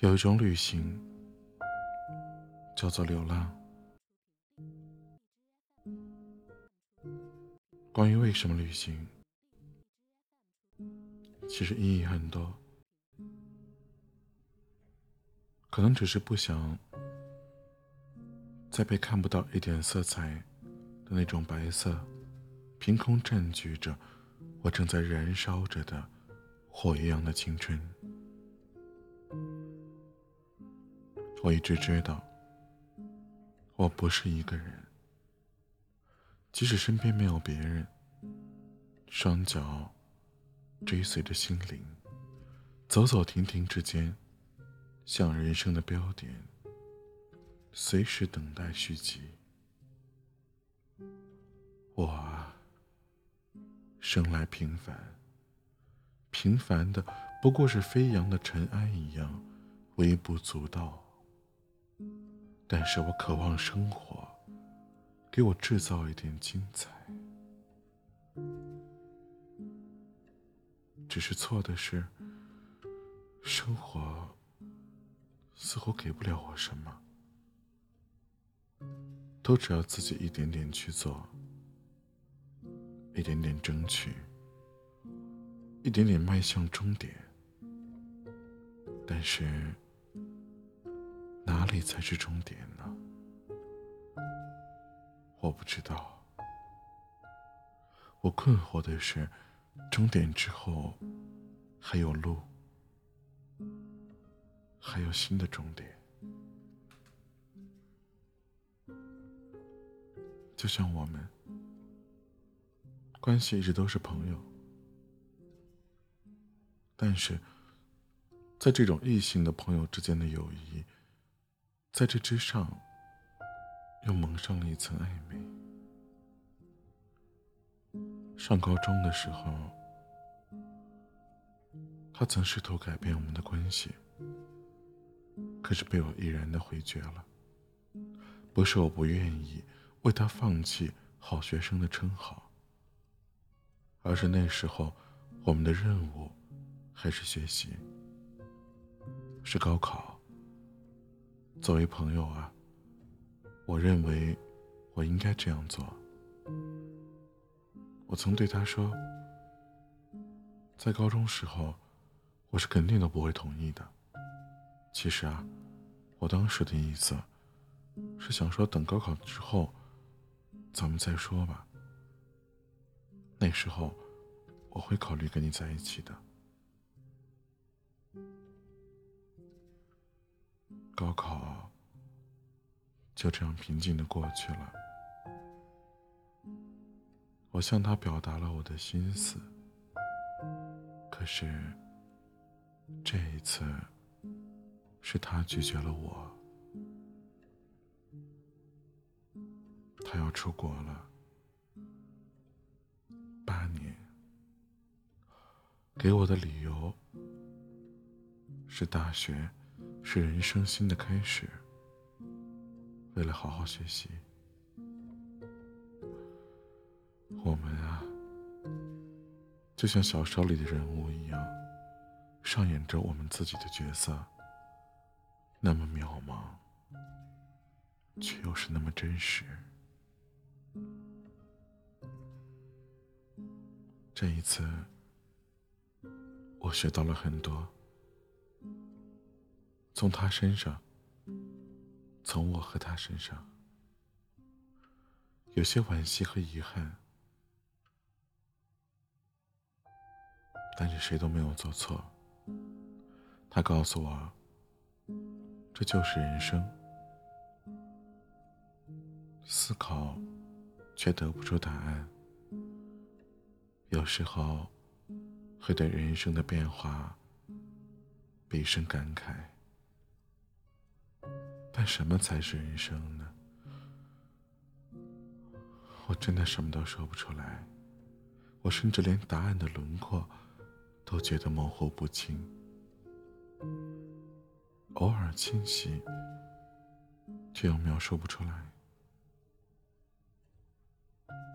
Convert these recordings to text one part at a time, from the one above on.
有一种旅行叫做流浪。关于为什么旅行，其实意义很多，可能只是不想再被看不到一点色彩的那种白色，凭空占据着我正在燃烧着的火一样的青春。我一直知道，我不是一个人。即使身边没有别人，双脚追随着心灵，走走停停之间，像人生的标点，随时等待续集。我啊，生来平凡，平凡的不过是飞扬的尘埃一样，微不足道。但是我渴望生活，给我制造一点精彩。只是错的是，生活似乎给不了我什么，都只要自己一点点去做，一点点争取，一点点迈向终点。但是。哪里才是终点呢？我不知道。我困惑的是，终点之后还有路，还有新的终点。就像我们关系一直都是朋友，但是在这种异性的朋友之间的友谊。在这之上，又蒙上了一层暧昧。上高中的时候，他曾试图改变我们的关系，可是被我毅然的回绝了。不是我不愿意为他放弃好学生的称号，而是那时候我们的任务还是学习，是高考。作为朋友啊，我认为我应该这样做。我曾对他说，在高中时候，我是肯定都不会同意的。其实啊，我当时的意思是想说，等高考之后，咱们再说吧。那时候，我会考虑跟你在一起的。高考就这样平静的过去了。我向他表达了我的心思，可是这一次是他拒绝了我。他要出国了，八年，给我的理由是大学。是人生新的开始。为了好好学习，我们啊，就像小说里的人物一样，上演着我们自己的角色，那么渺茫，却又是那么真实。这一次，我学到了很多。从他身上，从我和他身上，有些惋惜和遗憾，但是谁都没有做错。他告诉我，这就是人生，思考却得不出答案，有时候会对人生的变化倍生感慨。但什么才是人生呢？我真的什么都说不出来，我甚至连答案的轮廓都觉得模糊不清，偶尔清晰，却又描述不出来。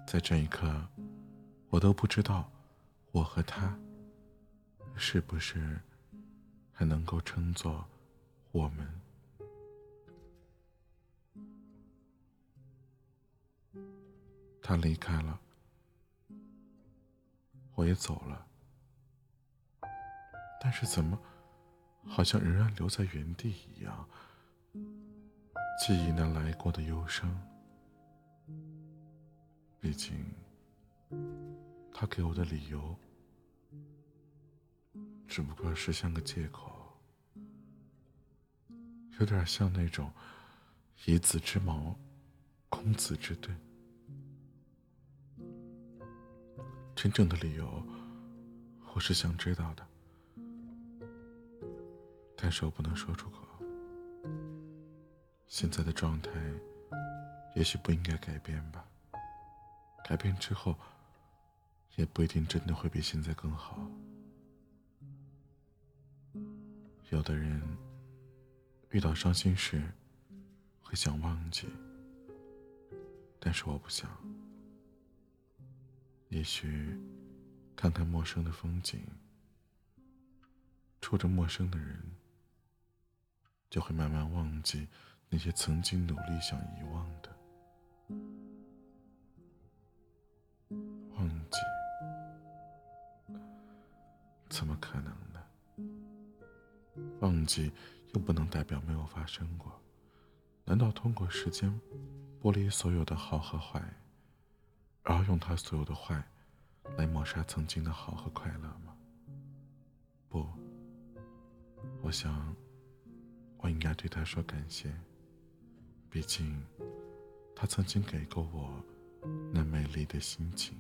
在这一刻，我都不知道我和他是不是还能够称作我们。他离开了，我也走了，但是怎么，好像仍然留在原地一样？记忆那来过的忧伤，毕竟，他给我的理由，只不过是像个借口，有点像那种以子之矛攻子之盾。真正的理由，我是想知道的，但是我不能说出口。现在的状态，也许不应该改变吧。改变之后，也不一定真的会比现在更好。有的人遇到伤心事，会想忘记，但是我不想。也许，看看陌生的风景，触着陌生的人，就会慢慢忘记那些曾经努力想遗忘的。忘记？怎么可能呢？忘记又不能代表没有发生过。难道通过时间剥离所有的好和坏？然后用他所有的坏，来抹杀曾经的好和快乐吗？不，我想，我应该对他说感谢。毕竟，他曾经给过我那美丽的心情。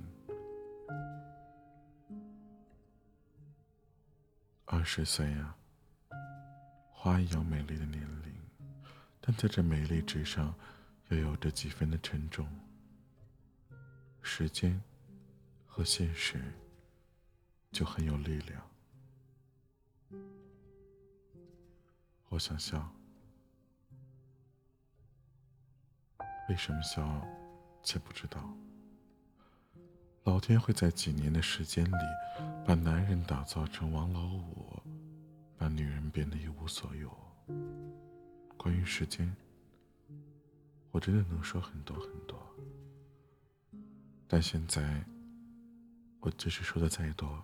二十岁呀，花一样美丽的年龄，但在这美丽之上，又有着几分的沉重。时间和现实就很有力量。我想笑，为什么笑，却不知道。老天会在几年的时间里，把男人打造成王老五，把女人变得一无所有。关于时间，我真的能说很多很多。但现在，我即使说的再多，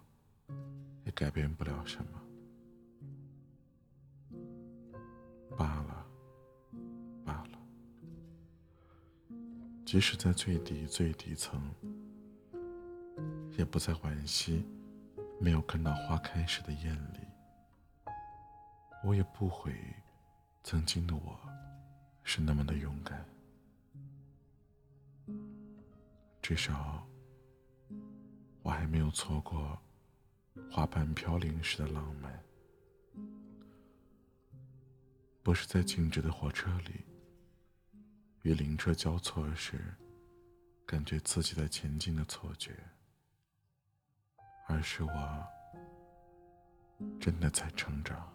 也改变不了什么。罢了，罢了。即使在最底最底层，也不再惋惜没有看到花开时的艳丽。我也不悔曾经的我，是那么的勇敢。至少，我还没有错过花瓣飘零时的浪漫。不是在静止的火车里，与灵车交错时，感觉自己在前进的错觉，而是我真的在成长。